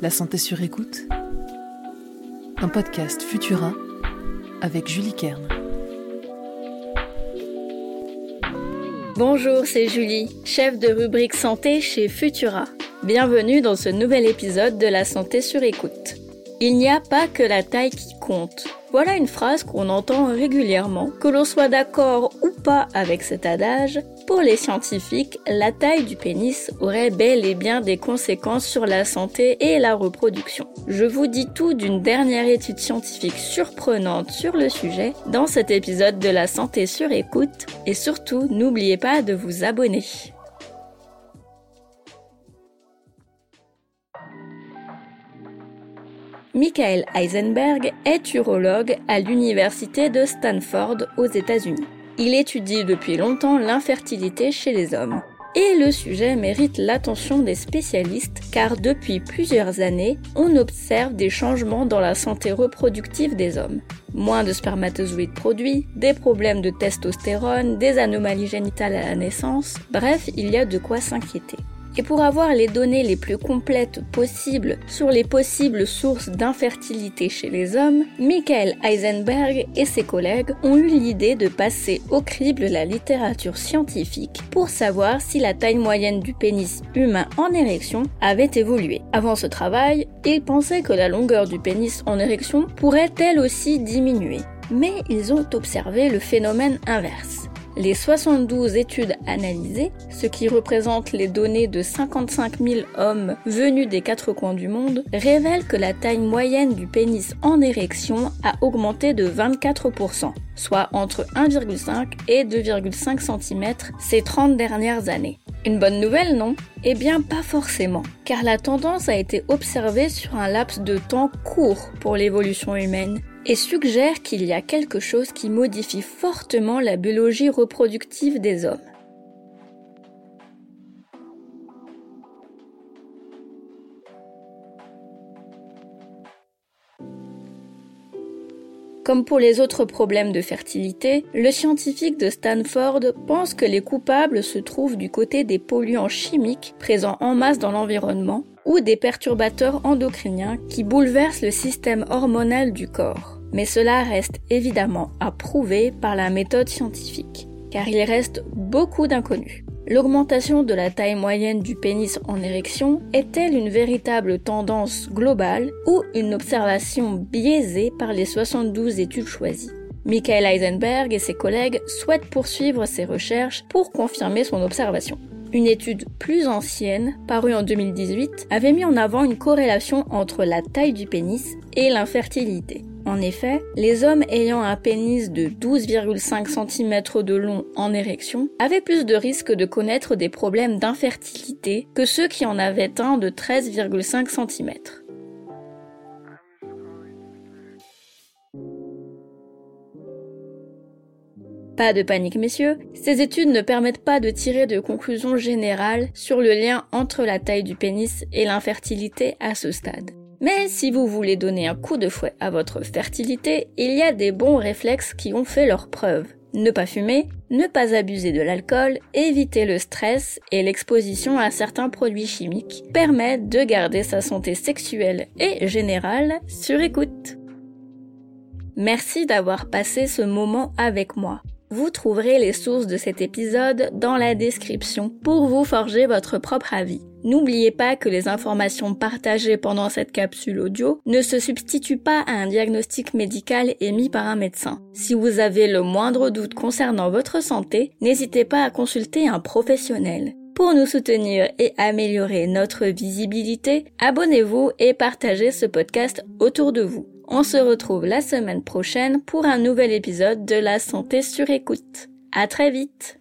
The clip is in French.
La santé sur écoute. Un podcast Futura avec Julie Kern. Bonjour, c'est Julie, chef de rubrique santé chez Futura. Bienvenue dans ce nouvel épisode de La santé sur écoute. Il n'y a pas que la taille qui compte. Voilà une phrase qu'on entend régulièrement, que l'on soit d'accord ou pas avec cet adage. Pour les scientifiques, la taille du pénis aurait bel et bien des conséquences sur la santé et la reproduction. Je vous dis tout d'une dernière étude scientifique surprenante sur le sujet dans cet épisode de la santé sur écoute et surtout n'oubliez pas de vous abonner. Michael Heisenberg est urologue à l'université de Stanford aux États-Unis. Il étudie depuis longtemps l'infertilité chez les hommes. Et le sujet mérite l'attention des spécialistes car depuis plusieurs années, on observe des changements dans la santé reproductive des hommes. Moins de spermatozoïdes produits, des problèmes de testostérone, des anomalies génitales à la naissance, bref, il y a de quoi s'inquiéter. Et pour avoir les données les plus complètes possibles sur les possibles sources d'infertilité chez les hommes, Michael Heisenberg et ses collègues ont eu l'idée de passer au crible la littérature scientifique pour savoir si la taille moyenne du pénis humain en érection avait évolué. Avant ce travail, ils pensaient que la longueur du pénis en érection pourrait elle aussi diminuer. Mais ils ont observé le phénomène inverse. Les 72 études analysées, ce qui représente les données de 55 000 hommes venus des quatre coins du monde, révèlent que la taille moyenne du pénis en érection a augmenté de 24%, soit entre 1,5 et 2,5 cm ces 30 dernières années. Une bonne nouvelle, non? Eh bien, pas forcément, car la tendance a été observée sur un laps de temps court pour l'évolution humaine et suggère qu'il y a quelque chose qui modifie fortement la biologie reproductive des hommes. Comme pour les autres problèmes de fertilité, le scientifique de Stanford pense que les coupables se trouvent du côté des polluants chimiques présents en masse dans l'environnement ou des perturbateurs endocriniens qui bouleversent le système hormonal du corps. Mais cela reste évidemment à prouver par la méthode scientifique, car il reste beaucoup d'inconnus. L'augmentation de la taille moyenne du pénis en érection est-elle une véritable tendance globale ou une observation biaisée par les 72 études choisies? Michael Heisenberg et ses collègues souhaitent poursuivre ces recherches pour confirmer son observation. Une étude plus ancienne, parue en 2018, avait mis en avant une corrélation entre la taille du pénis et l'infertilité. En effet, les hommes ayant un pénis de 12,5 cm de long en érection avaient plus de risques de connaître des problèmes d'infertilité que ceux qui en avaient un de 13,5 cm. Pas de panique messieurs, ces études ne permettent pas de tirer de conclusions générales sur le lien entre la taille du pénis et l'infertilité à ce stade. Mais si vous voulez donner un coup de fouet à votre fertilité, il y a des bons réflexes qui ont fait leur preuve. Ne pas fumer, ne pas abuser de l'alcool, éviter le stress et l'exposition à certains produits chimiques permettent de garder sa santé sexuelle et générale sur écoute. Merci d'avoir passé ce moment avec moi. Vous trouverez les sources de cet épisode dans la description pour vous forger votre propre avis. N'oubliez pas que les informations partagées pendant cette capsule audio ne se substituent pas à un diagnostic médical émis par un médecin. Si vous avez le moindre doute concernant votre santé, n'hésitez pas à consulter un professionnel. Pour nous soutenir et améliorer notre visibilité, abonnez-vous et partagez ce podcast autour de vous. On se retrouve la semaine prochaine pour un nouvel épisode de La santé sur écoute. À très vite!